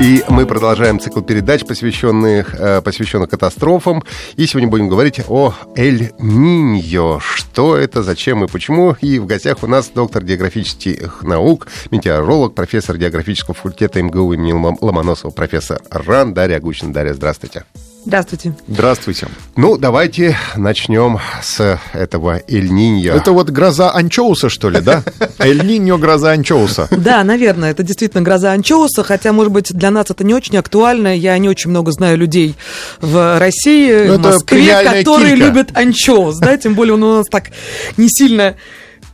И мы продолжаем цикл передач, посвященных, э, посвященных катастрофам. И сегодня будем говорить о Эль-Ниньо. Что это, зачем и почему. И в гостях у нас доктор географических наук, метеоролог, профессор географического факультета МГУ имени Ломоносова, профессор РАН Дарья Гущина. Дарья, здравствуйте. Здравствуйте. Здравствуйте. Ну, давайте начнем с этого Эль-Ниньо. Это вот гроза анчоуса, что ли, да? Эль-Ниньо гроза анчоуса. Да, наверное, это действительно гроза анчоуса, хотя, может быть, для нас это не очень актуально. Я не очень много знаю людей в России, Ну, в Москве, которые любят анчоус, да, тем более он у нас так не сильно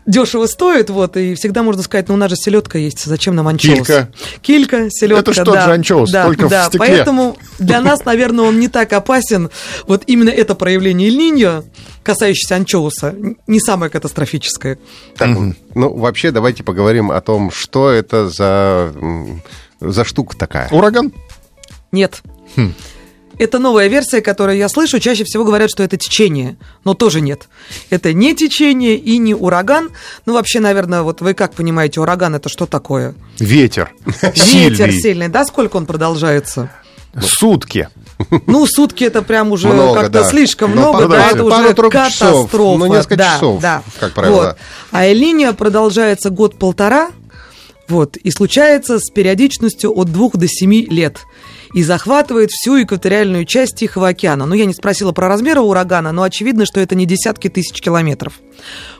дешево стоит, вот, и всегда можно сказать, ну, у нас же селедка есть, зачем нам анчоус? Килька. Килька, селедка, Это ж тот да. же анчоус, да, только в да, стекле. поэтому для нас, наверное, он не так опасен. Вот именно это проявление Эль-Ниньо, касающееся анчоуса, не самое катастрофическое. Так, Ну, вообще, давайте поговорим о том, что это за, за штука такая. Ураган? Нет. Это новая версия, которую я слышу. Чаще всего говорят, что это течение, но тоже нет. Это не течение и не ураган. Ну, вообще, наверное, вот вы как понимаете, ураган это что такое? Ветер. Ветер Сильный. сильный, да? Сколько он продолжается? Сутки. Ну, сутки это прям уже как-то да. слишком Ну, много, пару- да, это уже часов, катастрофа. ну, несколько да, часов, да. как правило, Вот. А Элиния продолжается год-полтора, вот, и случается с периодичностью от двух до семи лет. И захватывает всю экваториальную часть Тихого океана. Ну, я не спросила про размеры урагана, но очевидно, что это не десятки тысяч километров.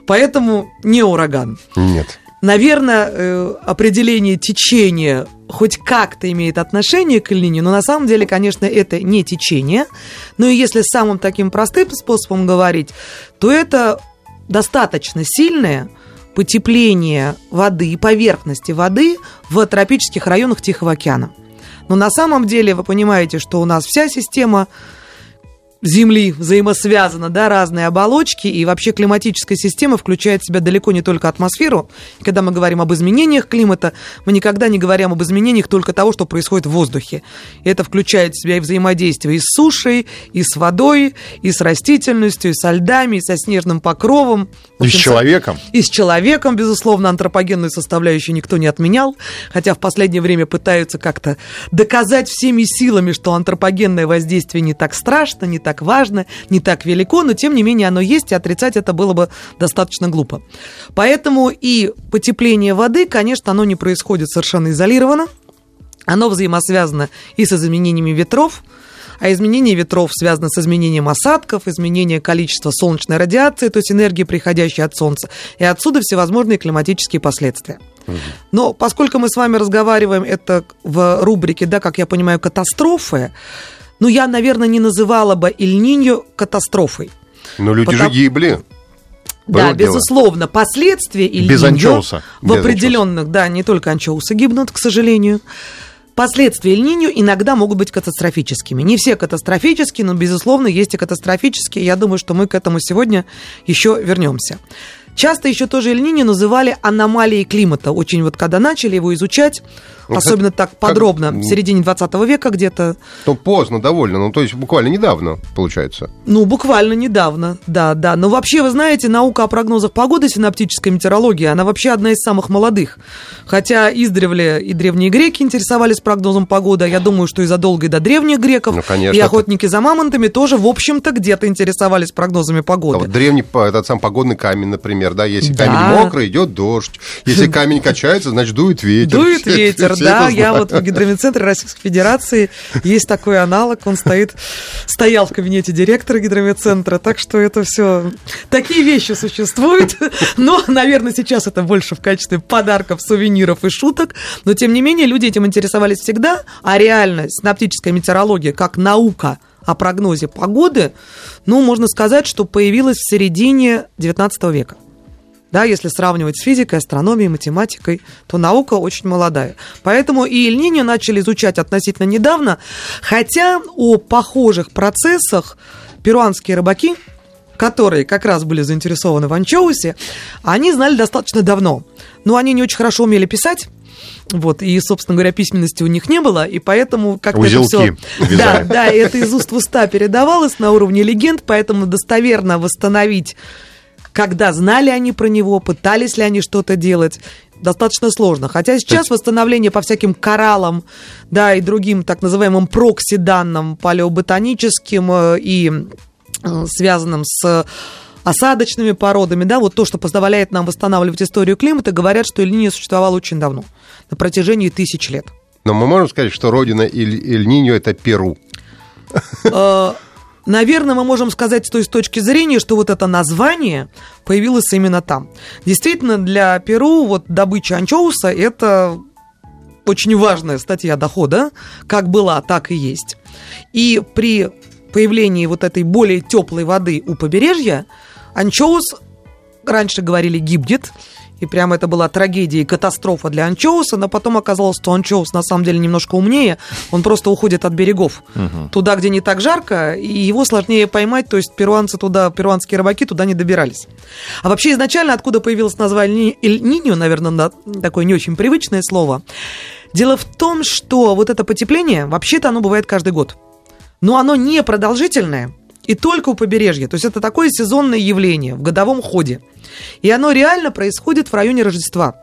Поэтому не ураган. Нет. Наверное, э, определение течения хоть как-то имеет отношение к линии, но на самом деле, конечно, это не течение. Но и если самым таким простым способом говорить, то это достаточно сильное потепление воды и поверхности воды в тропических районах Тихого океана. Но на самом деле вы понимаете, что у нас вся система Земли взаимосвязаны, да, разные оболочки, и вообще климатическая система включает в себя далеко не только атмосферу. Когда мы говорим об изменениях климата, мы никогда не говорим об изменениях только того, что происходит в воздухе. Это включает в себя и взаимодействие и с сушей, и с водой, и с растительностью, и со льдами, и со снежным покровом. И с человеком. и с человеком, безусловно, антропогенную составляющую никто не отменял, хотя в последнее время пытаются как-то доказать всеми силами, что антропогенное воздействие не так страшно, не так важно, не так велико, но тем не менее оно есть, и отрицать это было бы достаточно глупо. Поэтому и потепление воды, конечно, оно не происходит совершенно изолированно, оно взаимосвязано и с изменениями ветров, а изменение ветров связано с изменением осадков, изменением количества солнечной радиации, то есть энергии, приходящей от Солнца, и отсюда всевозможные климатические последствия. Но поскольку мы с вами разговариваем это в рубрике, да, как я понимаю, катастрофы, ну, я, наверное, не называла бы Иль-Ниньо катастрофой. Но люди Потому- же гибли. Да, Было дело. безусловно, последствия Иль Без анчоуса. в Без определенных, да, не только анчоусы гибнут, к сожалению. Последствия Эль-Ниньо иногда могут быть катастрофическими. Не все катастрофические, но, безусловно, есть и катастрофические. Я думаю, что мы к этому сегодня еще вернемся. Часто еще тоже Эль-Ниньо называли аномалией климата. Очень вот когда начали его изучать, Ну, особенно так как- подробно, в середине 20 века где-то, То поздно довольно, ну то есть буквально недавно, получается. Ну, буквально недавно, да, да. Но вообще, вы знаете, наука о прогнозах погоды, синаптическая метеорология, она вообще одна из самых молодых. Хотя издревле и древние греки интересовались прогнозом погоды, а я думаю, что и задолго и до древних греков, Ну, конечно, и это- охотники за мамонтами тоже, в общем-то, где-то интересовались прогнозами А погоды. вот древний этот сам погодный камень, например, да, если Да. камень мокрый, идет дождь. Если камень качается, значит дует ветер. Дует Все- ветер, все да. это Я вот в гидрометцентре Российской Федерации есть такой аналог, он стоит, стоял в кабинете директора гидрометцентра, так что это все такие вещи существуют. Но, наверное, сейчас это больше в качестве подарков, сувениров и шуток. Но, тем не менее, люди этим интересовались всегда, а реально синаптическая метеорология как наука о прогнозе погоды, ну, можно сказать, что появилась в середине XIX века. Да, если сравнивать с физикой, астрономией, математикой, то наука очень молодая. Поэтому и Эль-Ниньо начали изучать относительно недавно, хотя о похожих процессах перуанские рыбаки, которые как раз были заинтересованы в анчоусе, они знали достаточно давно. Но они не очень хорошо умели писать, вот, и, собственно говоря, письменности у них не было, и поэтому как-то это Узелки все... Да, да, это из уст в уста передавалось на уровне легенд, поэтому достоверно восстановить, когда знали они про него, пытались ли они что-то делать, достаточно сложно. Хотя сейчас восстановление по всяким кораллам, да, и другим так называемым прокси-данным, палеоботаническим э, и э, связанным с осадочными породами, да, вот то, что позволяет нам восстанавливать историю климата, говорят, что Эль-Ниньо существовал очень давно, на протяжении тысяч лет. Но мы можем сказать, что родина Эль- Эль-Ниньо это Перу. Наверное, мы можем сказать с той точки зрения, что вот это название появилось именно там. Действительно, для Перу вот добыча анчоуса – это очень важная статья дохода, как была, так и есть. И при появлении вот этой более теплой воды у побережья анчоус, раньше говорили, гибнет, и прямо это была трагедия и катастрофа для анчоуса, но потом оказалось, что анчоус на самом деле немножко умнее, он просто уходит от берегов. Туда, где не так жарко, и его сложнее поймать, то есть перуанцы туда, перуанские рыбаки туда не добирались. А вообще изначально откуда появилось название Эль-Ниньо, наверное, на- такое не очень привычное слово. Дело в том, что вот это потепление, вообще-то оно бывает каждый год. Но оно не продолжительное, и только у побережья. То есть это такое сезонное явление в годовом ходе. И оно реально происходит в районе Рождества.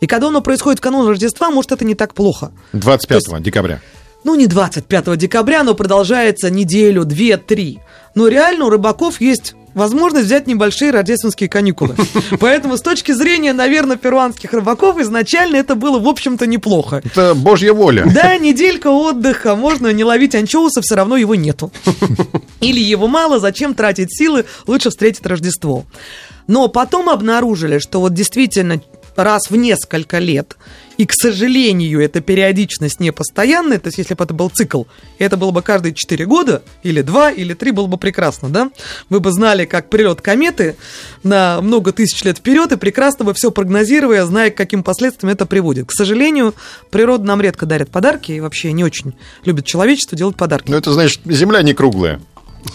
И когда оно происходит в канун Рождества, может, это не так плохо. 25 декабря. Ну, не 25 декабря, но продолжается неделю, две, три. Но реально у рыбаков есть возможность взять небольшие рождественские каникулы. Поэтому с точки зрения, наверное, перуанских рыбаков изначально это было, в общем-то, неплохо. Это божья воля. Да, неделька отдыха, можно не ловить анчоуса, все равно его нету. Или его мало, зачем тратить силы, лучше встретить Рождество. Но потом обнаружили, что вот действительно раз в несколько лет, и, к сожалению, эта периодичность не постоянная, то есть если бы это был цикл, это было бы каждые 4 года, или 2, или 3, было бы прекрасно, да? Вы бы знали, как прилет кометы на много тысяч лет вперед, и прекрасно бы все прогнозируя, зная, к каким последствиям это приводит. К сожалению, природа нам редко дарит подарки, и вообще не очень любит человечество делать подарки. Ну, это значит, земля не круглая.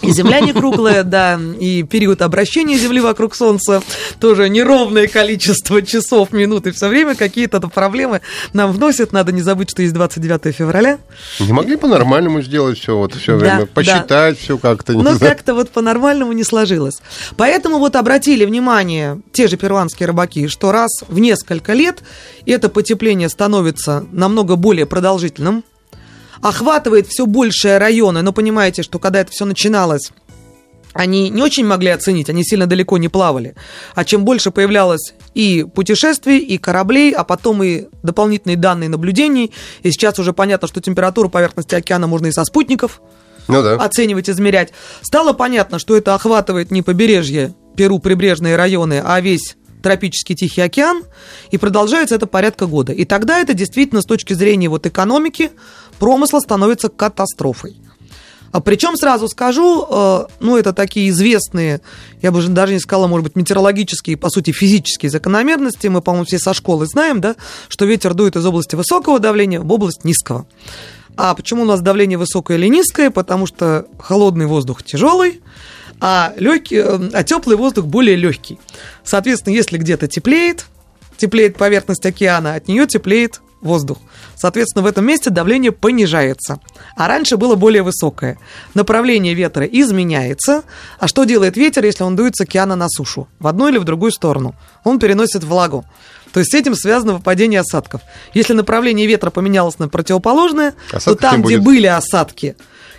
И Земля не круглая, да, и период обращения Земли вокруг Солнца тоже неровное количество часов, минут, и все время какие-то проблемы нам вносят. Надо не забыть, что есть 29 февраля. Не могли по-нормальному сделать все вот все Да, время, да. посчитать все как-то, Но как-то вот по-нормальному не сложилось. Поэтому вот обратили внимание те же перуанские рыбаки, что раз в несколько лет это потепление становится намного более продолжительным, охватывает все большие районы, но понимаете, что когда это все начиналось, они не очень могли оценить, они сильно далеко не плавали. А чем больше появлялось и путешествий, и кораблей, а потом и дополнительные данные наблюдений, и сейчас уже понятно, что температуру поверхности океана можно и со спутников Ну да. оценивать, измерять. Стало понятно, что это охватывает не побережье Перу, прибрежные районы, а весь тропический Тихий океан, и продолжается это порядка года. И тогда это действительно с точки зрения вот экономики промысла становится катастрофой. А причем сразу скажу, э, ну это такие известные, я бы же даже не сказала, может быть, метеорологические, по сути, физические закономерности. Мы, по-моему, все со школы знаем, да, что ветер дует из области высокого давления в область низкого. А почему у нас давление высокое или низкое? Потому что холодный воздух тяжелый, а, легкий, э, а теплый воздух более легкий. Соответственно, если где-то теплеет, теплеет поверхность океана, от нее теплеет воздух. Соответственно, в этом месте давление понижается. А раньше было более высокое. Направление ветра изменяется. А что делает ветер, если он дует с океана на сушу? В одну или в другую сторону? Он переносит влагу. То есть с этим связано выпадение осадков. Если направление ветра поменялось на противоположное, то Осадков там, не где были осадки,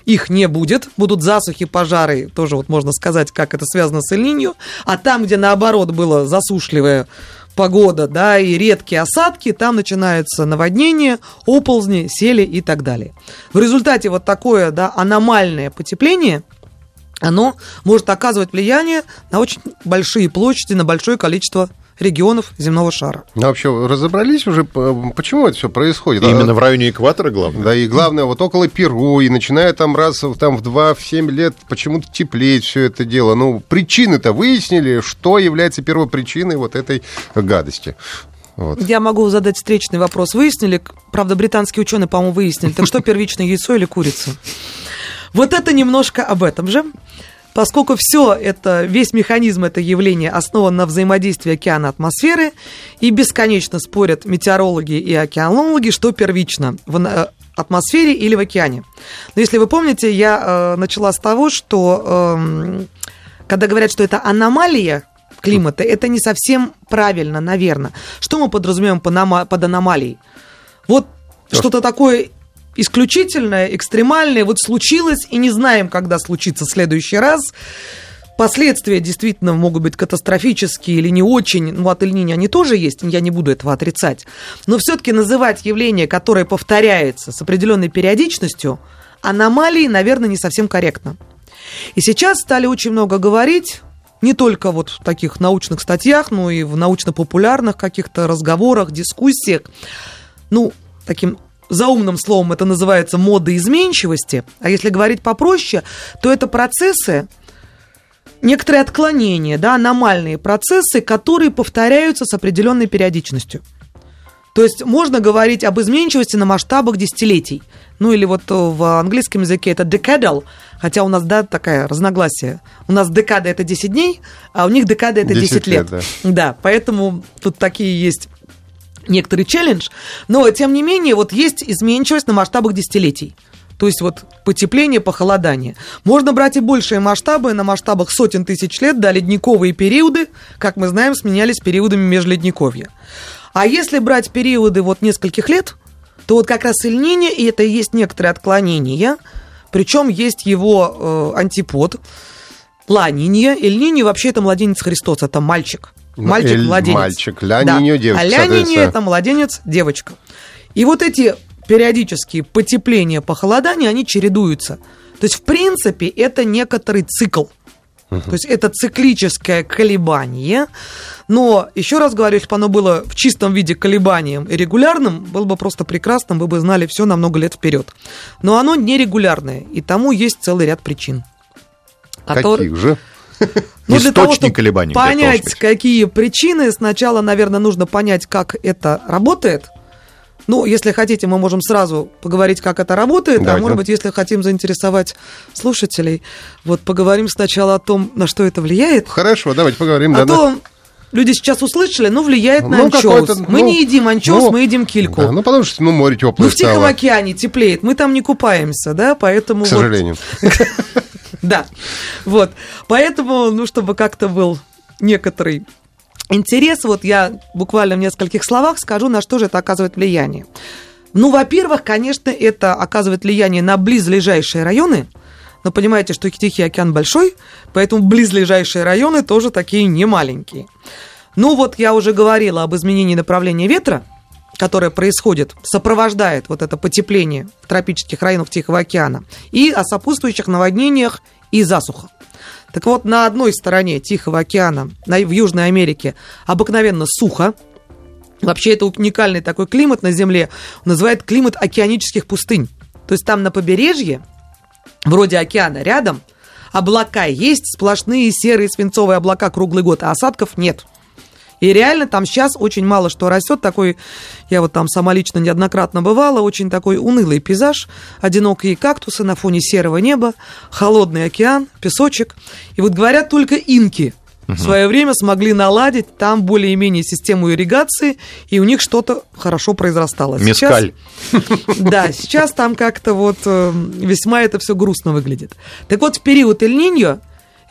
их не будет, будут засухи, пожары, тоже вот можно сказать, как это связано с Эль-Ниньо, а там, где наоборот было засушливая погода, да, и редкие осадки, там начинаются наводнения, оползни, сели и так далее. В результате вот такое, да, аномальное потепление, оно может оказывать влияние на очень большие площади, на большое количество регионов земного шара. Ну, вообще, разобрались уже, почему это все происходит? Именно А, в районе экватора, главное. Да, и главное, вот около Перу, и начиная там раз в- там, в 2-7 лет почему-то теплеет все это дело. Ну, причины-то выяснили, что является первой причиной вот этой гадости. Вот. Я могу задать встречный вопрос. Выяснили, правда, британские ученые, по-моему, выяснили, так что первичное яйцо или курица? Вот это немножко об этом же. Поскольку все это, весь механизм этого явления основан на взаимодействии океана и атмосферы, и бесконечно спорят метеорологи и океанологи, что первично в на- атмосфере или в океане. Но если вы помните, я э, начала с того, что эм, когда говорят, что это аномалия климата, это не совсем правильно, наверное. Что мы подразумеваем под аномалией? Вот что-то такое исключительное, экстремальное, вот случилось, и не знаем, когда случится в следующий раз. Последствия действительно могут быть катастрофические или не очень. Ну, от Эльнини они тоже есть, я не буду этого отрицать. Но все-таки называть явление, которое повторяется с определенной периодичностью, аномалией, наверное, не совсем корректно. И сейчас стали очень много говорить, не только вот в таких научных статьях, но и в научно-популярных каких-то разговорах, дискуссиях. Ну, таким заумным словом это называется мода изменчивости. А если говорить попроще, то это процессы, некоторые отклонения, да, аномальные процессы, которые повторяются с определенной периодичностью. То есть можно говорить об изменчивости на масштабах десятилетий. Ну или вот в английском языке это decadal, хотя у нас, да, такая разногласие. У нас декада это 10 дней, а у них декада это 10, 10 лет. лет, да, поэтому тут такие есть некоторый челлендж. Но, тем не менее, вот есть изменчивость на масштабах десятилетий. То есть вот потепление, похолодание. Можно брать и большие масштабы, на масштабах сотен тысяч лет, да, ледниковые периоды, как мы знаем, сменялись периодами межледниковья. А если брать периоды вот нескольких лет, то вот как раз Эльнине, и это и есть некоторые отклонения, причем есть его э, антипод, Ла-Нинья. Вообще это младенец Христос, это мальчик. Мальчик, Эль- младенец. мальчик, Ля-Нинья девочка, А соответственно. это младенец, девочка. И вот эти периодические потепления, похолодания, они чередуются. То есть, в принципе, это некоторый цикл. То есть это циклическое колебание. Но, еще раз говорю, если бы оно было в чистом виде колебанием и регулярным, было бы просто прекрасным, вы бы знали все на много лет вперед. Но оно нерегулярное, и тому есть целый ряд причин. Каких же? Ну, для того, чтобы колебаний Понять, какие причины, сначала, наверное, нужно понять, как это работает. Ну, если хотите, мы можем сразу поговорить, как это работает, а Давайте. может быть, если хотим заинтересовать слушателей, вот поговорим сначала о том, на что это влияет. Хорошо, давайте поговорим. А да, да. то люди сейчас услышали, ну, влияет на Ну, анчоус. какой-то, Мы ну, не едим анчоус, ну, мы едим кильку. Да, ну, потому что ну, море теплое Ну, в Тихом стало, океане теплеет, мы там не купаемся, да, поэтому... к вот- сожалению. Да, вот. Поэтому, ну, чтобы как-то был некоторый интерес, вот я буквально в нескольких словах скажу, на что же это оказывает влияние. Ну, во-первых, конечно, это оказывает влияние на близлежащие районы. Но понимаете, что Тихий океан большой, поэтому близлежащие районы тоже такие немаленькие. Ну вот я уже говорила об изменении направления ветра, которое происходит, сопровождает вот это потепление в тропических районах Тихого океана, и о сопутствующих наводнениях и засуха. Так вот, на одной стороне Тихого океана, на- в Южной Америке, обыкновенно сухо. Вообще, это уникальный такой климат на Земле. Называют климат океанических пустынь. То есть там на побережье, вроде океана рядом, облака есть, сплошные серые свинцовые облака круглый год, а осадков нет. И реально там сейчас очень мало что растет. Такой, я вот там сама лично неоднократно бывала, очень такой унылый пейзаж. Одинокие кактусы на фоне серого неба, холодный океан, песочек. И вот говорят, только инки в свое время смогли наладить там более-менее систему ирригации, и у них что-то хорошо произрастало. Сейчас- Мескаль. да, сейчас там как-то вот э, весьма это все грустно выглядит. Так вот, в период Эль-Ниньо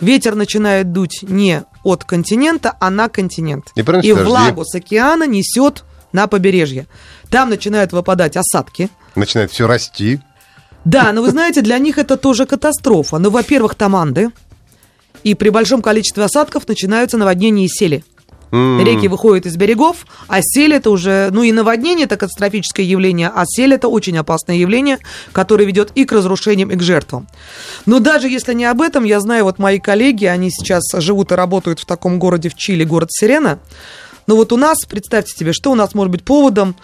ветер начинает дуть не от континента, а на континент. И И влагу с океана несет на побережье. Там начинают выпадать осадки. Начинает все расти. Да, но вы знаете, для них это тоже катастрофа. Ну, во-первых, там Анды. И при большом количестве осадков начинаются наводнения и сели. М, Реки выходят из берегов, а сель это уже, ну и наводнение это катастрофическое явление, а сель это очень опасное явление, которое ведет и к разрушениям, и к жертвам. Но даже если не об этом, я знаю, вот мои коллеги, они сейчас живут и работают в таком городе в Чили, город Сирена, Но вот у нас, представьте себе, что у нас может быть поводом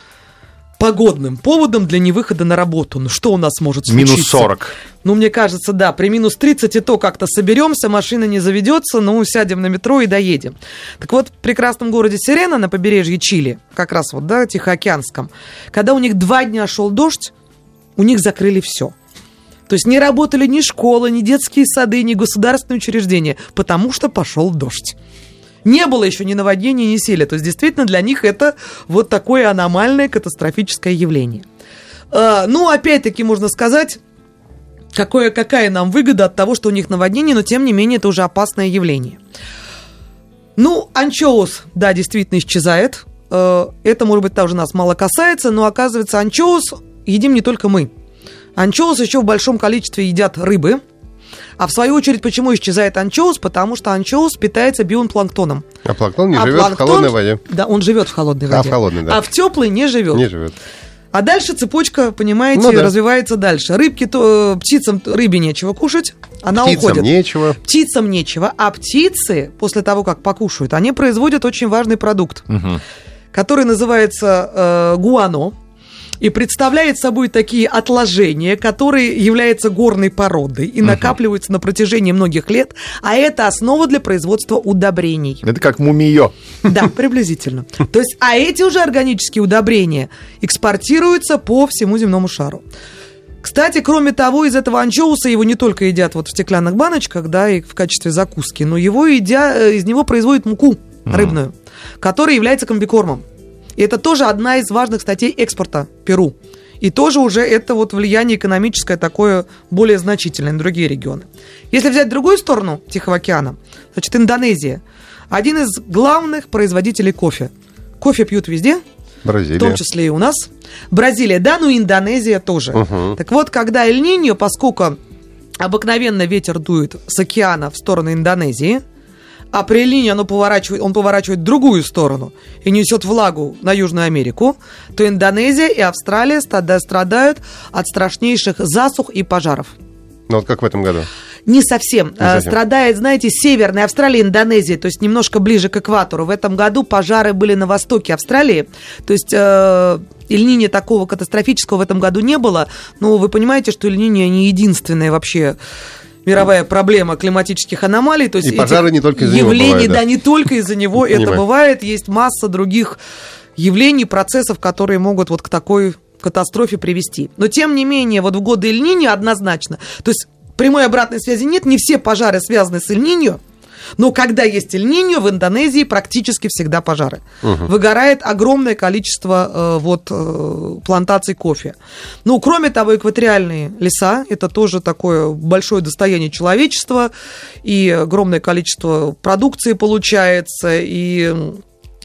погодным поводом для невыхода на работу. Ну что у нас может случиться? Минус 40. Ну, мне кажется, да, при минус 30 и то как-то соберемся, машина не заведется, ну, сядем на метро и доедем. Так вот, в прекрасном городе Сирена на побережье Чили, как раз вот, да, Тихоокеанском, когда у них два дня шел дождь, у них закрыли все. То есть не работали ни школы, ни детские сады, ни государственные учреждения, потому что пошел дождь не было еще ни наводнения, ни сели. То есть, действительно, для них это вот такое аномальное катастрофическое явление. А, ну, опять-таки, можно сказать, какое, какая нам выгода от того, что у них наводнение, но, тем не менее, это уже опасное явление. Ну, анчоус, да, действительно исчезает. А, это, может быть, тоже нас мало касается, но, оказывается, анчоус едим не только мы. Анчоус еще в большом количестве едят рыбы – а в свою очередь, почему исчезает анчоус? Потому что анчоус питается биопланктоном. А планктон не а живет планктон, в холодной воде? Да, он живет в холодной воде. А в холодной, да. А в теплой не живет. Не живет. А дальше цепочка, понимаете, ну, да. развивается дальше. Рыбки, то, птицам рыбе нечего кушать, она Птицам уходит. нечего. Птицам нечего. А птицы, после того, как покушают, они производят очень важный продукт, угу. который называется э, гуано и представляет собой такие отложения, которые являются горной породой и накапливаются на протяжении многих лет, а это основа для производства удобрений. Это как мумиё. Да, приблизительно. То есть, а эти уже органические удобрения экспортируются по всему земному шару. Кстати, кроме того, из этого анчоуса его не только едят вот в стеклянных баночках, да, и в качестве закуски, но его едят, э, из него производят муку рыбную, mm. которая является комбикормом. И это тоже одна из важных статей экспорта Перу. И тоже уже это вот влияние экономическое такое более значительное на другие регионы. Если взять другую сторону Тихого океана, значит, Индонезия. Один из главных производителей кофе. Кофе пьют везде, Бразилия. В том числе и у нас. Бразилия, да, ну и Индонезия тоже. Угу. Так вот, когда Эль-Ниньо, поскольку обыкновенно ветер дует с океана в сторону Индонезии, а при линии оно поворачивает, он поворачивает в другую сторону и несет влагу на Южную Америку, то Индонезия и Австралия страдают от страшнейших засух и пожаров. Ну вот как в этом году? Не совсем. Не совсем. Страдает, знаете, Северная Австралия, Индонезия, то есть немножко ближе к экватору. В этом году пожары были на востоке Австралии. То есть э, Ильнине такого катастрофического в этом году не было. Но вы понимаете, что Ильнине не единственное вообще мировая проблема климатических аномалий. То есть и пожары не только из-за явлений, него бывает, да. да, не только из-за него это бывает. Есть масса других явлений, процессов, которые могут вот к такой катастрофе привести. Но тем не менее, вот в годы Эль-Ниньо однозначно, то есть прямой обратной связи нет, не все пожары связаны с Эль-Ниньо, но когда есть эль в Индонезии практически всегда пожары. Угу. Выгорает огромное количество э, вот, э, плантаций кофе. Ну, кроме того, экваториальные леса, это тоже такое большое достояние человечества, и огромное количество продукции получается, и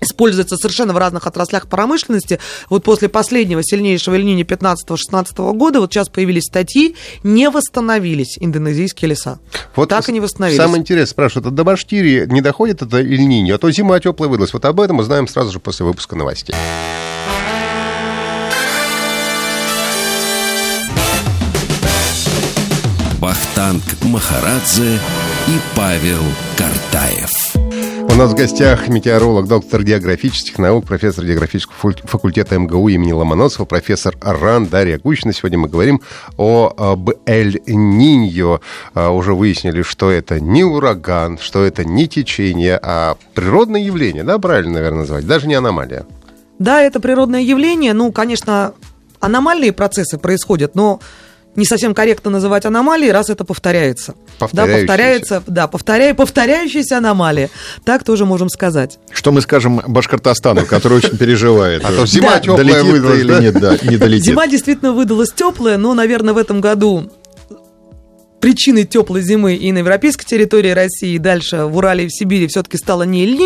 используется совершенно в разных отраслях промышленности. Вот после последнего сильнейшего льнини 15-16 года, вот сейчас появились статьи, не восстановились индонезийские леса. Вот так и не восстановились. Самое интересное, спрашивают, а до Башкирии не доходит это льнини, а то зима теплая выдалась. Вот об этом мы знаем сразу же после выпуска новостей. Вахтанг Махарадзе и Павел Картаев. У нас в гостях метеоролог, доктор географических наук, профессор географического факультета МГУ имени Ломоносова, профессор Аран Дарья Гущина. Сегодня мы говорим о, об Эль-Ниньо. А, уже выяснили, что это не ураган, что это не течение, а природное явление, да, правильно, наверное, назвать, даже не аномалия. Да, это природное явление. Ну, конечно, аномальные процессы происходят, но не совсем корректно называть аномалией, раз это повторяется. Да, повторяется, да, повторяя, повторяющаяся аномалия. Так тоже можем сказать. Что мы скажем Башкортостану, который очень переживает. А то зима теплая выдалась, или нет, да, не долетит. Зима действительно выдалась теплая, но, наверное, в этом году причиной теплой зимы и на европейской территории России, и дальше в Урале и в Сибири все-таки стало не эль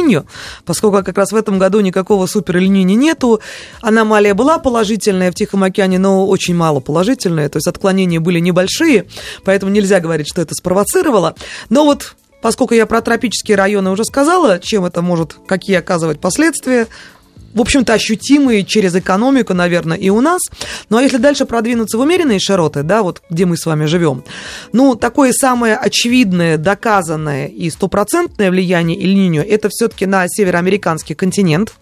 поскольку как раз в этом году никакого супер эль нету. Аномалия была положительная в Тихом океане, но очень мало положительная, то есть отклонения были небольшие, поэтому нельзя говорить, что это спровоцировало. Но вот Поскольку я про тропические районы уже сказала, чем это может, какие оказывать последствия, в общем-то, ощутимые через экономику, наверное, и у нас. Ну, а если дальше продвинуться в умеренные широты, да, вот где мы с вами живем, ну, такое самое очевидное, доказанное и стопроцентное влияние Иль-Ниньо это все-таки на североамериканский континент.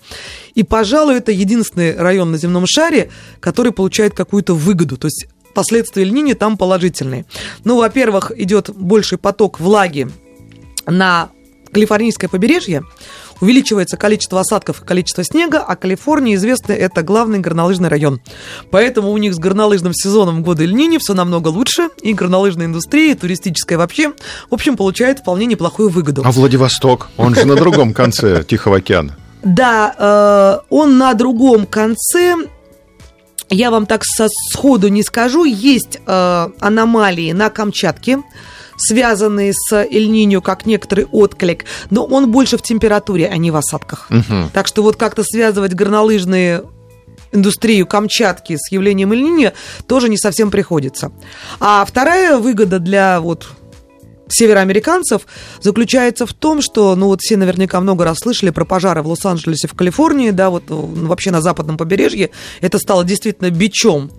И, пожалуй, это единственный район на земном шаре, который получает какую-то выгоду. То есть последствия Эльнини там положительные. Ну, во-первых, идет больший поток влаги на Калифорнийское побережье, увеличивается количество осадков и количество снега, а Калифорния, известно, это главный горнолыжный район. Поэтому у них с горнолыжным сезоном в годы Эльнини все намного лучше, и горнолыжная индустрия, и туристическая вообще, в общем, получает вполне неплохую выгоду. А Владивосток? Он же на другом конце Тихого океана. Да, э, он на другом конце, я вам так со сходу не скажу, есть э, аномалии на Камчатке, связанные с Эль-Ниньо, как некоторый отклик, но он больше в температуре, а не в осадках. Мгм. Так что вот как-то связывать горнолыжные индустрию Камчатки с явлением Эль-Ниньо тоже не совсем приходится. А вторая выгода для вот североамериканцев заключается в том, что, ну вот все наверняка много раз слышали про пожары в Лос-Анджелесе, в Калифорнии, да, вот ну, вообще на западном побережье, это стало действительно бичом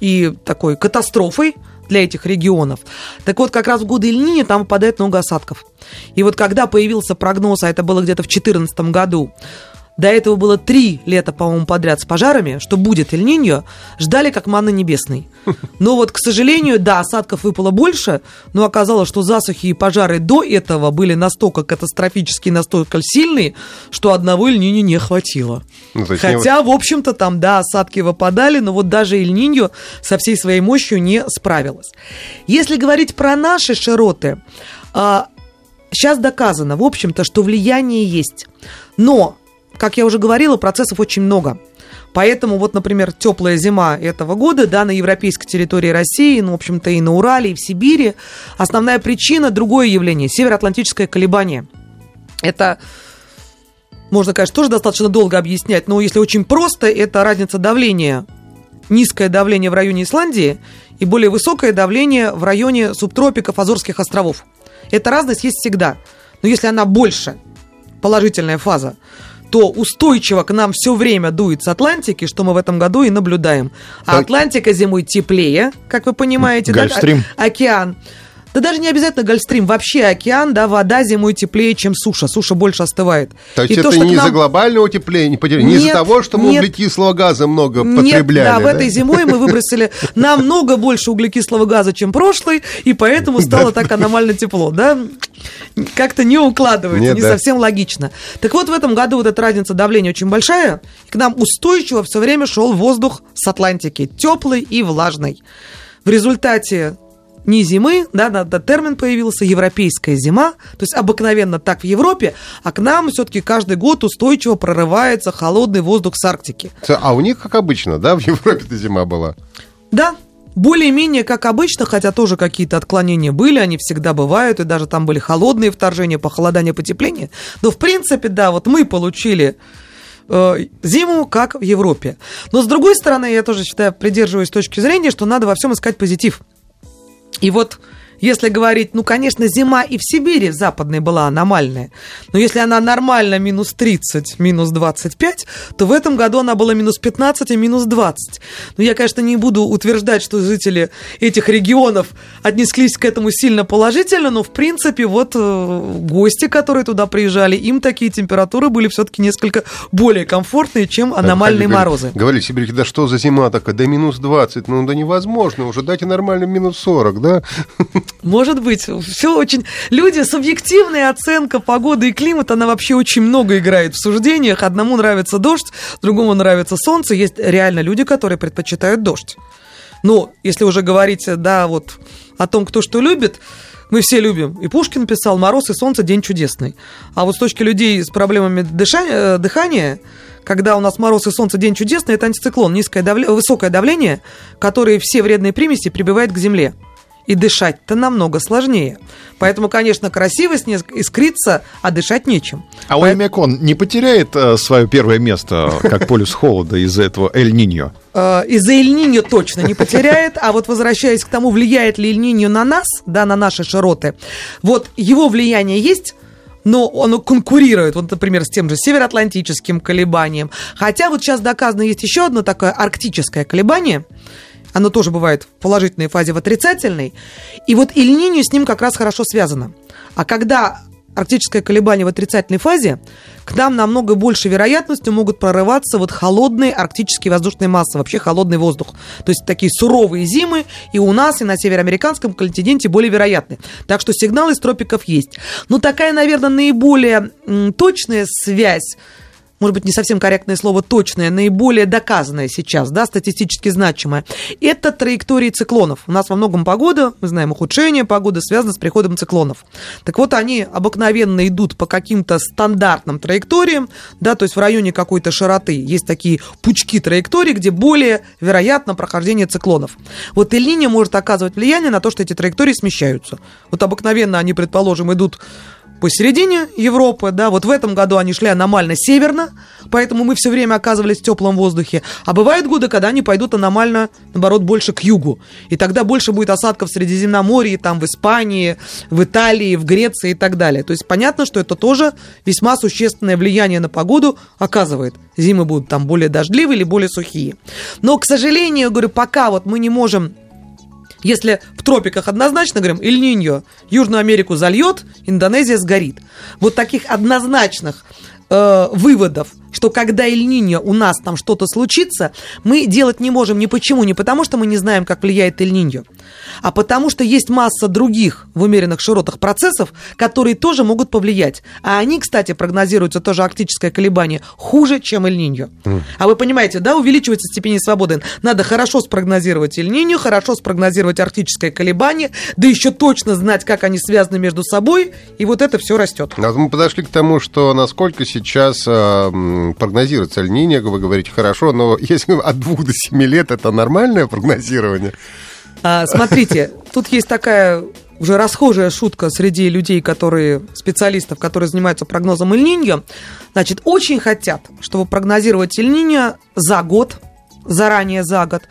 и такой катастрофой для этих регионов. Так вот, как раз в годы Ильнини там выпадает много осадков. И вот когда появился прогноз, а это было где-то в 2014 году, до этого было три лета, по-моему, подряд с пожарами, что будет Эль-Ниньо, ждали как манны небесной. Но вот, к сожалению, да, осадков выпало больше, но оказалось, что засухи и пожары до этого были настолько катастрофические, настолько сильные, что одного Эль-Ниньо не хватило. Ну, есть не- Хотя, в общем-то, там, да, осадки выпадали, но вот даже Эль-Ниньо со всей своей мощью не справилась. Если говорить про наши широты, сейчас доказано, в общем-то, что влияние есть. Но, как я уже говорила, процессов очень много. Поэтому вот, например, теплая зима этого года, да, на европейской территории России, ну, в общем-то, и на Урале, и в Сибири, основная причина – другое явление – североатлантическое колебание. Это можно, конечно, тоже достаточно долго объяснять, но если очень просто, это разница давления. Низкое давление в районе Исландии и более высокое давление в районе субтропиков Азорских островов. Эта разность есть всегда. Но если она больше, положительная фаза, то устойчиво к нам все время дует с Атлантики, что мы в этом году и наблюдаем. А. Атлантика зимой теплее, как вы понимаете. да, Гольфстрим. о- океан. Да даже не обязательно Гольфстрим, вообще океан, да, вода зимой теплее, чем суша. Суша больше остывает. То есть И это что не из-за нам- глобального утепления, не, подел- не из-за Нет, того, что мы нет. углекислого газа много Нет, потребляли. да, в этой зимой мы выбросили намного больше углекислого газа, чем прошлый, и поэтому стало так аномально тепло, да? Как-то не укладывается, Нет, не да. совсем логично. Так вот, в этом году вот эта разница давления очень большая, к нам устойчиво все время шел воздух с Атлантики, теплый и влажный. В результате не зимы, да, да, да, термин появился, европейская зима, то есть обыкновенно так в Европе, а к нам все-таки каждый год устойчиво прорывается холодный воздух с Арктики. А у них, как обычно, да, в Европе-то зима была. Да, более-менее как обычно, хотя тоже какие-то отклонения были, они всегда бывают, и даже там были холодные вторжения, похолодание, потепление. Но, в принципе, да, вот мы получили э, зиму, как в Европе. Но, с другой стороны, я тоже считаю, придерживаюсь точки зрения, что надо во всем искать позитив. И вот если говорить, ну, конечно, зима и в Сибири в западной была аномальная, но если она нормально минус 30, минус 25, то в этом году она была минус 15 и минус 20. Но я, конечно, не буду утверждать, что жители этих регионов отнеслись к этому сильно положительно, но, в принципе, вот э, гости, которые туда приезжали, им такие температуры были все-таки несколько более комфортные, чем аномальные Говорили- морозы. Говорили сибиряки, да что за зима такая, да минус 20, ну да невозможно уже, дайте нормально минус 40, да? Может быть, все очень... Люди, субъективная оценка погоды и климата, она вообще очень много играет в суждениях. Одному нравится дождь, другому нравится солнце. Есть реально люди, которые предпочитают дождь. Но если уже говорить, да, вот о том, кто что любит, мы все любим. И Пушкин писал «Мороз и солнце – день чудесный». А вот с точки людей с проблемами дыша- э, дыхания, когда у нас мороз и солнце – день чудесный, это антициклон, низкое давле- высокое давление, которое все вредные примеси прибивает к земле. И дышать-то намного сложнее. Поэтому, конечно, красиво снег искрится, а дышать нечем. А Поэт- Уэмякон не потеряет э, свое первое место, как полюс холода из-за этого Эль-Ниньо? Э, из-за Эль-Ниньо точно не потеряет, а вот возвращаясь к тому, влияет ли Эль-Ниньо на нас, да, на наши широты, вот его влияние есть, но оно конкурирует, вот, например, с тем же североатлантическим колебанием. Хотя вот сейчас доказано, есть еще одно такое арктическое колебание, оно тоже бывает в положительной фазе, в отрицательной. И вот Иль-Ниньо с ним как раз хорошо связано. А когда арктическое колебание в отрицательной фазе, к нам намного больше вероятностью могут прорываться вот холодные арктические воздушные массы, вообще холодный воздух. То есть такие суровые зимы и у нас, и на североамериканском континенте более вероятны. Так что сигналы из тропиков есть. Но такая, наверное, наиболее точная связь может быть, не совсем корректное слово точное, наиболее доказанное сейчас, да, статистически значимое, это траектории циклонов. У нас во многом погода, мы знаем, ухудшение погоды связано с приходом циклонов. Так вот, они обыкновенно идут по каким-то стандартным траекториям, да, то есть в районе какой-то широты есть такие пучки траекторий, где более вероятно прохождение циклонов. Вот эль может оказывать влияние на то, что эти траектории смещаются. Вот обыкновенно они, предположим, идут посередине Европы, да, вот в этом году они шли аномально северно, поэтому мы все время оказывались в теплом воздухе. А бывают годы, когда они пойдут аномально, наоборот, больше к югу. И тогда больше будет осадков в Средиземноморье, там в Испании, в Италии, в Греции и так далее. То есть понятно, что это тоже весьма существенное влияние на погоду оказывает. Зимы будут там более дождливые или более сухие. Но, к сожалению, говорю, пока вот мы не можем если в тропиках однозначно говорим, Иль-Ниньо Южную Америку зальет, Индонезия сгорит. Вот таких однозначных э, выводов что когда Эль-Ниньо у нас там что-то случится, мы делать не можем ни почему, не потому что мы не знаем, как влияет Эль-Ниньо, а потому что есть масса других в умеренных широтах процессов, которые тоже могут повлиять. А они, кстати, прогнозируются тоже арктическое колебание хуже, чем Эль-Ниньо. Mm. А вы понимаете, да, увеличивается степень свободы. Надо хорошо спрогнозировать Эль-Ниньо, хорошо спрогнозировать арктическое колебание, да еще точно знать, как они связаны между собой, и вот это все растет. А мы подошли к тому, что насколько сейчас э, прогнозируется Эль-Ниньо, вы говорите, хорошо, но если от двух до семи лет это нормальное прогнозирование? А, смотрите, тут есть такая уже расхожая шутка среди людей, которые, специалистов, которые занимаются прогнозом Эль-Ниньо. Значит, очень хотят, чтобы прогнозировать Эль-Ниньо за год, заранее за год,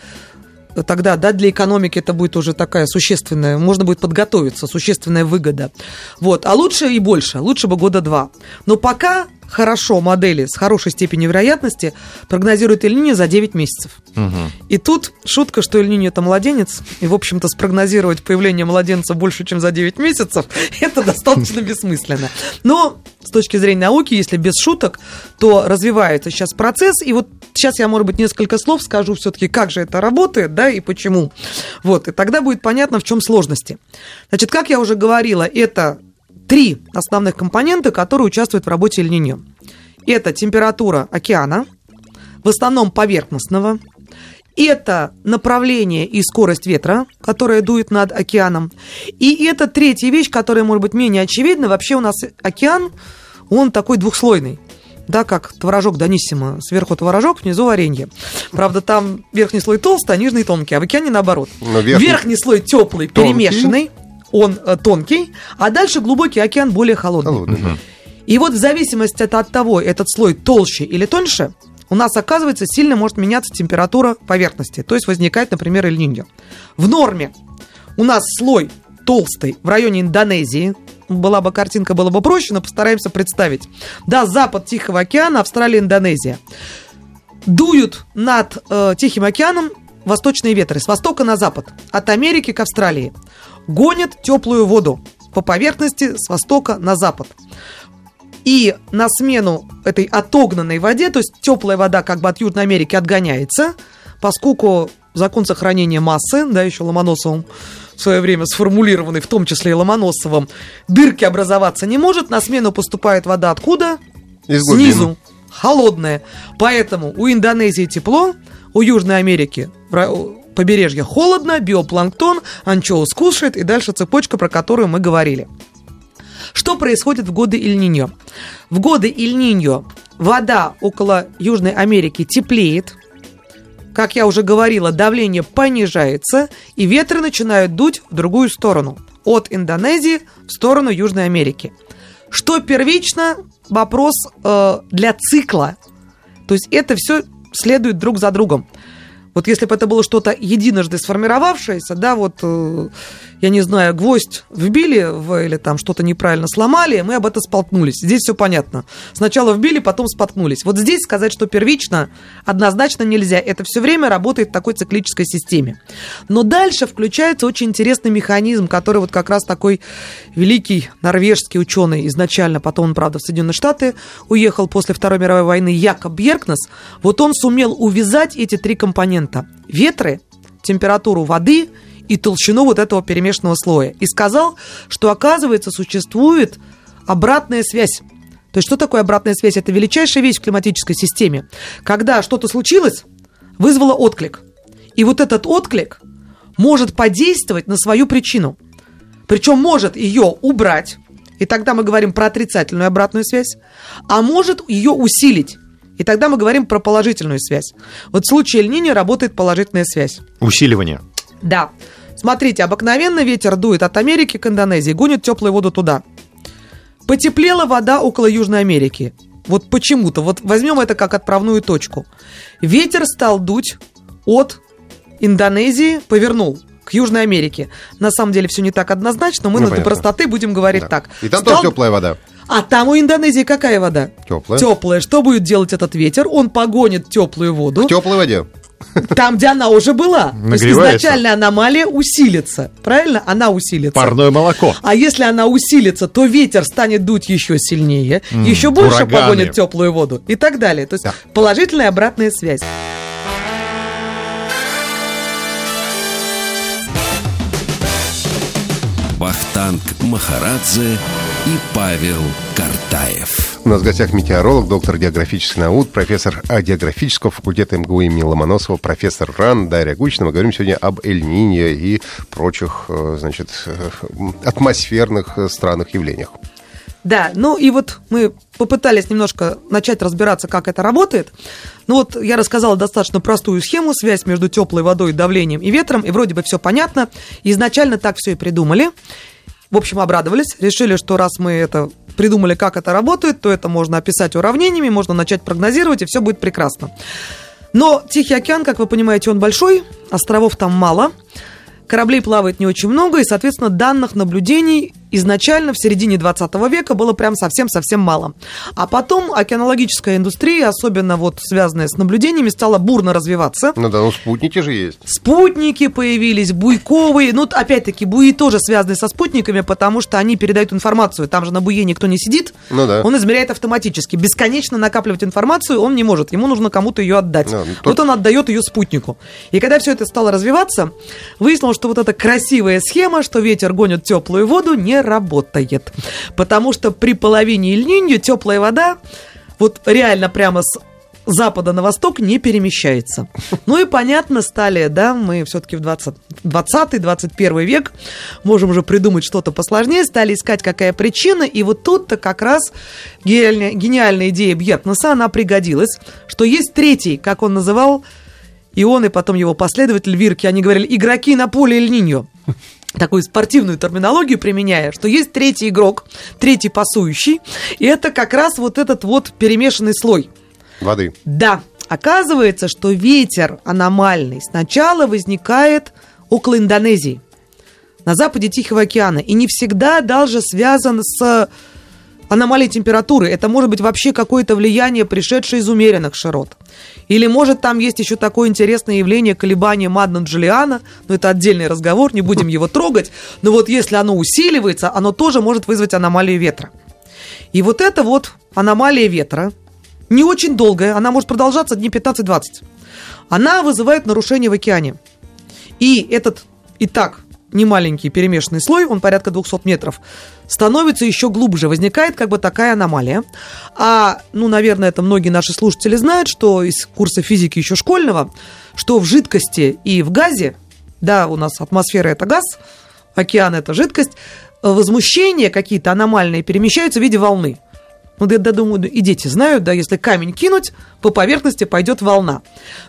тогда да, для экономики это будет уже такая существенная, можно будет подготовиться, существенная выгода. Вот. А лучше и больше, лучше бы года два. Но пока хорошо модели с хорошей степенью вероятности прогнозируют эль за 9 месяцев. Угу. И тут шутка, что эль это младенец, и, в общем-то, спрогнозировать появление младенца больше, чем за 9 месяцев, это достаточно бессмысленно. Но с точки зрения науки, если без шуток, то развивается сейчас процесс, и вот сейчас я, может быть, несколько слов скажу все-таки, как же это работает, да, и почему. Вот, и тогда будет понятно, в чем сложности. Значит, как я уже говорила, это три основных компонента, которые участвуют в работе Эль-Ниньо. Это температура океана, в основном поверхностного, это направление и скорость ветра, которая дует над океаном. И это третья вещь, которая может быть менее очевидна. Вообще у нас океан, он такой двухслойный. Да, как творожок Даниссимо. Сверху творожок, внизу варенье. Правда, там верхний слой толстый, а нижний тонкий. А в океане наоборот. Но верхний... верхний слой теплый, перемешанный он э, тонкий, а дальше глубокий океан более холодный. холодный да. И вот в зависимости от, от того, этот слой толще или тоньше, у нас, оказывается, сильно может меняться температура поверхности. То есть возникает, например, эль В норме у нас слой толстый в районе Индонезии. Была бы картинка, было бы проще, но постараемся представить. Да, запад Тихого океана, Австралия, Индонезия. Дуют над э, Тихим океаном восточные ветры с востока на запад, от Америки к Австралии гонят теплую воду по поверхности с востока на запад. И на смену этой отогнанной воде, то есть теплая вода как бы от Южной Америки отгоняется, поскольку закон сохранения массы, да, еще Ломоносовым в свое время сформулированный, в том числе и Ломоносовым, дырки образоваться не может, на смену поступает вода откуда? Из Снизу. Холодная. Поэтому у Индонезии тепло, у Южной Америки побережье холодно, биопланктон, анчоус кушает, и дальше цепочка, про которую мы говорили. Что происходит в годы Иль-Ниньо? В годы Иль-Ниньо вода около Южной Америки теплеет, как я уже говорила, давление понижается, и ветры начинают дуть в другую сторону, от Индонезии в сторону Южной Америки. Что первично? Вопрос э, для цикла. То есть это все следует друг за другом. Вот если бы это было что-то единожды сформировавшееся, да, вот, э, я не знаю, гвоздь вбили в, или там что-то неправильно сломали, мы об этом споткнулись. Здесь все понятно. Сначала вбили, потом споткнулись. Вот здесь сказать, что первично, однозначно нельзя. Это все время работает в такой циклической системе. Но дальше включается очень интересный механизм, который вот как раз такой великий норвежский ученый изначально, потом он, правда, в Соединенные Штаты уехал после Второй мировой войны, Якоб Бергнес, вот он сумел увязать эти три компонента момента ветры, температуру воды и толщину вот этого перемешанного слоя. И сказал, что, оказывается, существует обратная связь. То есть что такое обратная связь? Это величайшая вещь в климатической системе. Когда что-то случилось, вызвало отклик. И вот этот отклик может подействовать на свою причину. Причем может ее убрать, и тогда мы говорим про отрицательную обратную связь, а может ее усилить. И тогда мы говорим про положительную связь. Вот в случае эль работает положительная связь. Усиливание. Да. Смотрите, обыкновенно ветер дует от Америки к Индонезии, гонит теплую воду туда. Потеплела вода около Южной Америки. Вот почему-то. Вот возьмем это как отправную точку. Ветер стал дуть от Индонезии, повернул к Южной Америке. На самом деле все не так однозначно, мы ну, для простоты будем говорить да. так. И там стал... тоже теплая вода. А там у Индонезии какая вода? Теплая. Теплая. Что будет делать этот ветер? Он погонит теплую воду. В теплой воде. Там, где она уже была. То есть изначально аномалия усилится. Правильно? Она усилится. Парное молоко. А если она усилится, то ветер станет дуть еще сильнее, м еще больше ураганы. погонит теплую воду и так далее. То есть да. положительная обратная связь. Вахтанг Махарадзе и Павел Картаев. У нас в гостях метеоролог, доктор географических наук, профессор географического факультета МГУ имени Ломоносова, профессор РАН Дарья Гучина. Мы говорим сегодня об Эль-Нинье и прочих, э, значит, э, атмосферных э, странных явлениях. Да, ну и вот мы попытались немножко начать разбираться, как это работает. Ну вот я рассказала достаточно простую схему, связь между теплой водой, давлением и ветром, и вроде бы все понятно. Изначально так все и придумали. В общем, обрадовались, решили, что раз мы это придумали, как это работает, то это можно описать уравнениями, можно начать прогнозировать, и все будет прекрасно. Но Тихий океан, как вы понимаете, он большой, островов там мало, кораблей плавает не очень много, и, соответственно, данных наблюдений изначально в середине 20 века было прям совсем-совсем мало. А потом океанологическая индустрия, особенно вот связанная с наблюдениями, стала бурно развиваться. Ну да, ну спутники же есть. Спутники появились, буйковые. Ну, опять-таки, буи тоже связаны со спутниками, потому что они передают информацию. Там же на буе никто не сидит. Ну да. Он измеряет автоматически. Бесконечно накапливать информацию он не может. Ему нужно кому-то ее отдать. Ну, тот... Вот он отдает ее спутнику. И когда все это стало развиваться, выяснилось, что вот эта красивая схема, что ветер гонит теплую воду, не работает. Потому что при половине Ильнинью теплая вода вот реально прямо с запада на восток не перемещается. Ну и понятно стали, да, мы все-таки в 20, 20-21 век можем уже придумать что-то посложнее, стали искать, какая причина, и вот тут-то как раз гениальная, гениальная идея Бьеркнесса, она пригодилась, что есть третий, как он называл, и он, и потом его последователь Вирки, они говорили, игроки на поле Эль-Ниньо такую спортивную терминологию применяя, что есть третий игрок, третий пасующий, и это как раз вот этот вот перемешанный слой. Воды. Да. Оказывается, что ветер аномальный сначала возникает около Индонезии, на западе Тихого океана, и не всегда даже связан с аномалией температуры. Это может быть вообще какое-то влияние, пришедшее из умеренных широт. Или, может, там есть еще такое интересное явление колебания Мадна-Джулиана, но это отдельный разговор, не будем его трогать. Но вот если оно усиливается, оно тоже может вызвать аномалию ветра. И вот это вот аномалия ветра, не очень долгая, она может продолжаться дней 15-20. Она вызывает нарушение в океане. И этот и так немаленький перемешанный слой, он порядка 200 метров, становится еще глубже, возникает как бы такая аномалия. А, ну, наверное, это многие наши слушатели знают, что из курса физики еще школьного, что в жидкости и в газе, да, у нас атмосфера это газ, океан это жидкость, возмущения какие-то аномальные перемещаются в виде волны. Ну, я, я думаю, и дети знают, да, если камень кинуть, по поверхности пойдет волна.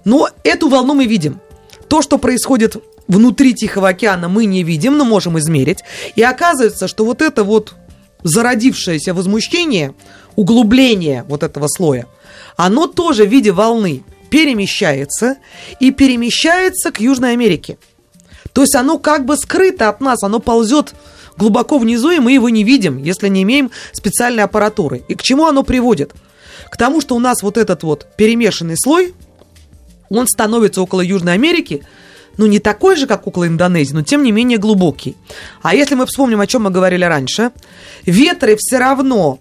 Но эту волну мы видим. То, что происходит внутри Тихого океана мы не видим, но можем измерить. И оказывается, что вот это вот зародившееся возмущение, углубление вот этого слоя, оно тоже в виде волны. перемещается и перемещается к Южной Америке. То есть оно как бы скрыто от нас, оно ползет глубоко внизу, и мы его не видим, если не имеем специальной аппаратуры. И к чему оно приводит? К тому, что у нас вот этот вот перемешанный слой, он становится около Южной Америки, ну, не такой же, как около Индонезии, но тем не менее глубокий. А если мы вспомним, о чем мы говорили раньше, ветры все равно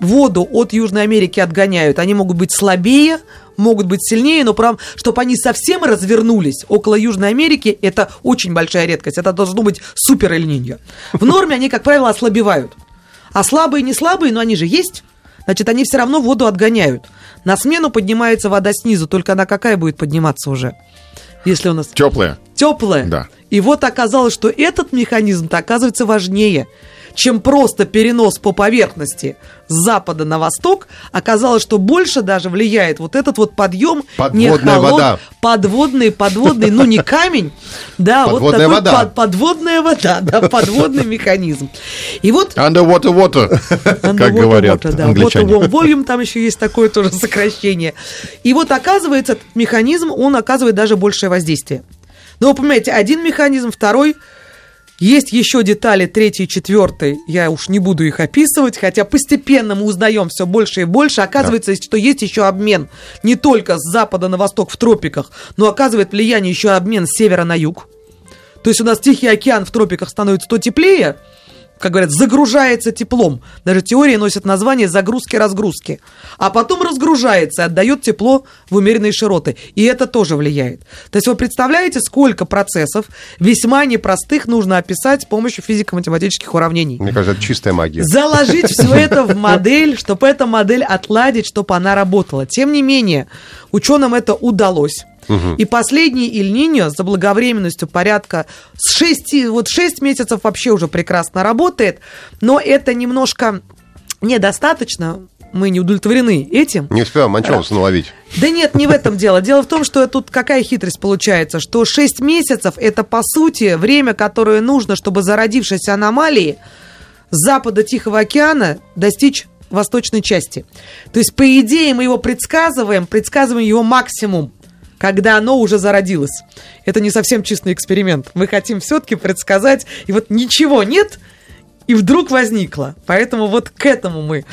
воду от Южной Америки отгоняют. Они могут быть слабее, могут быть сильнее, но прям, чтобы они совсем развернулись около Южной Америки, это очень большая редкость. Это должно быть супер эль В норме они, как правило, ослабевают. А слабые не слабые, но они же есть. Значит, они все равно воду отгоняют. На смену поднимается вода снизу, только она какая будет подниматься уже? Если у нас... Теплая. Теплая. Да. И вот оказалось, что этот механизм-то оказывается важнее чем просто перенос по поверхности с запада на восток, оказалось, что больше даже влияет вот этот вот подъем. Подводная не холод, вода. Подводный, подводный, ну не камень, да, подводная вот такой вода. Под, подводная вода, да, подводный механизм. И вот... Underwater water, как говорят англичане. Water volume, там еще есть такое тоже сокращение. И вот оказывается, этот механизм, он оказывает даже большее воздействие. Но вы понимаете, один механизм, второй – есть еще детали третьей, четвертой, я уж не буду их описывать, хотя постепенно мы узнаем все больше и больше. Оказывается, да. что есть еще обмен не только с запада на восток в тропиках, но оказывает влияние еще обмен с севера на юг. То есть у нас Тихий океан в тропиках становится то теплее, как говорят, загружается теплом. Даже теория носит название загрузки-разгрузки. А потом разгружается и отдает тепло в умеренные широты. И это тоже влияет. То есть вы представляете, сколько процессов весьма непростых нужно описать с помощью физико-математических уравнений. Мне кажется, это чистая магия. Заложить все это в модель, чтобы эта модель отладить, чтобы она работала. Тем не менее, ученым это удалось. Угу. И последний Иль-Ниньо за благовременностью порядка с 6, вот 6 месяцев вообще уже прекрасно работает, но это немножко недостаточно, мы не удовлетворены этим. Не успеваем анчоуса наловить. Да нет, не в этом дело. Дело в том, что тут какая хитрость получается, что 6 месяцев это, по сути, время, которое нужно, чтобы зародившейся аномалии с запада Тихого океана достичь восточной части. То есть, по идее, мы его предсказываем, предсказываем его максимум когда оно уже зародилось. Это не совсем чистый эксперимент. Мы хотим все-таки предсказать, и вот ничего нет, и вдруг возникло. Поэтому вот к этому мы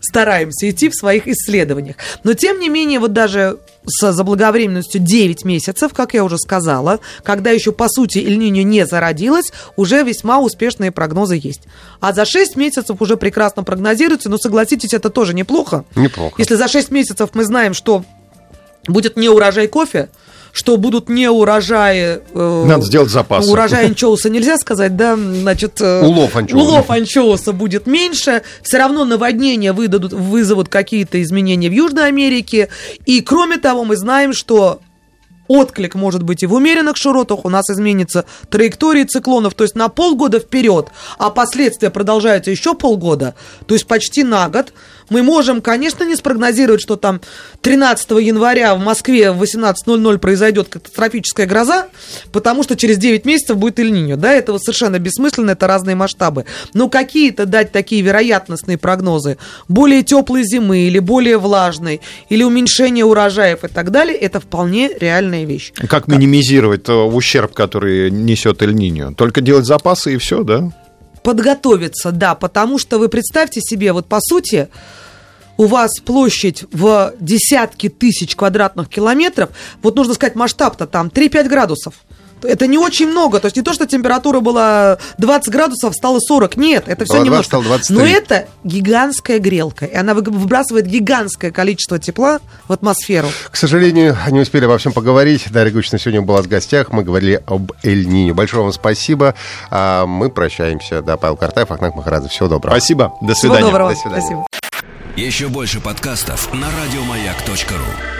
стараемся идти в своих исследованиях. Но, тем не менее, вот даже с заблаговременностью 9 месяцев, как я уже сказала, когда еще, по сути, эль не зародилась, уже весьма успешные прогнозы есть. А за 6 месяцев уже прекрасно прогнозируется, но, согласитесь, это тоже неплохо. Неплохо. Если за 6 месяцев мы знаем, что будет не урожай кофе, что будут не урожаи... Э, Надо сделать запас. Урожай анчоуса нельзя сказать, да, значит... Э, улов анчоуса. Улов анчоуса будет меньше, все равно наводнения выдадут, вызовут какие-то изменения в Южной Америке, и кроме того мы знаем, что отклик может быть и в умеренных широтах, у нас изменится траектория циклонов, то есть на полгода вперед, а последствия продолжаются еще полгода, то есть почти на год. Мы можем, конечно, не спрогнозировать, что там 13 января в Москве в 18.00 произойдет катастрофическая гроза, потому что через 9 месяцев будет Эль-Ниньо. Да, это совершенно бессмысленно, это разные масштабы. Но какие-то дать такие вероятностные прогнозы, более теплой зимы или более влажной, или уменьшение урожаев и так далее, это вполне реальная вещь. Как минимизировать ущерб, который несет Эль-Ниньо? Только делать запасы и все, да? Подготовиться, да, потому что вы представьте себе, вот по сути, у вас площадь в десятки тысяч квадратных километров, вот нужно сказать масштаб-то там 3-5 градусов. Это не очень много. То есть не то, что температура была 20 градусов, стало 40. Нет, это все немножко. Стало 23. Но это гигантская грелка. И она выбрасывает гигантское количество тепла в атмосферу. К сожалению, не успели обо всем поговорить. Дарья Гучина сегодня была в гостях. Мы говорили об Эль-Нине. Большое вам спасибо. А мы прощаемся. Да, Павел Картаев, Ахнак Махарадзе. Всего доброго. Спасибо. До свидания. Всего доброго. До свидания. Спасибо. Еще больше подкастов на радиомаяк.ру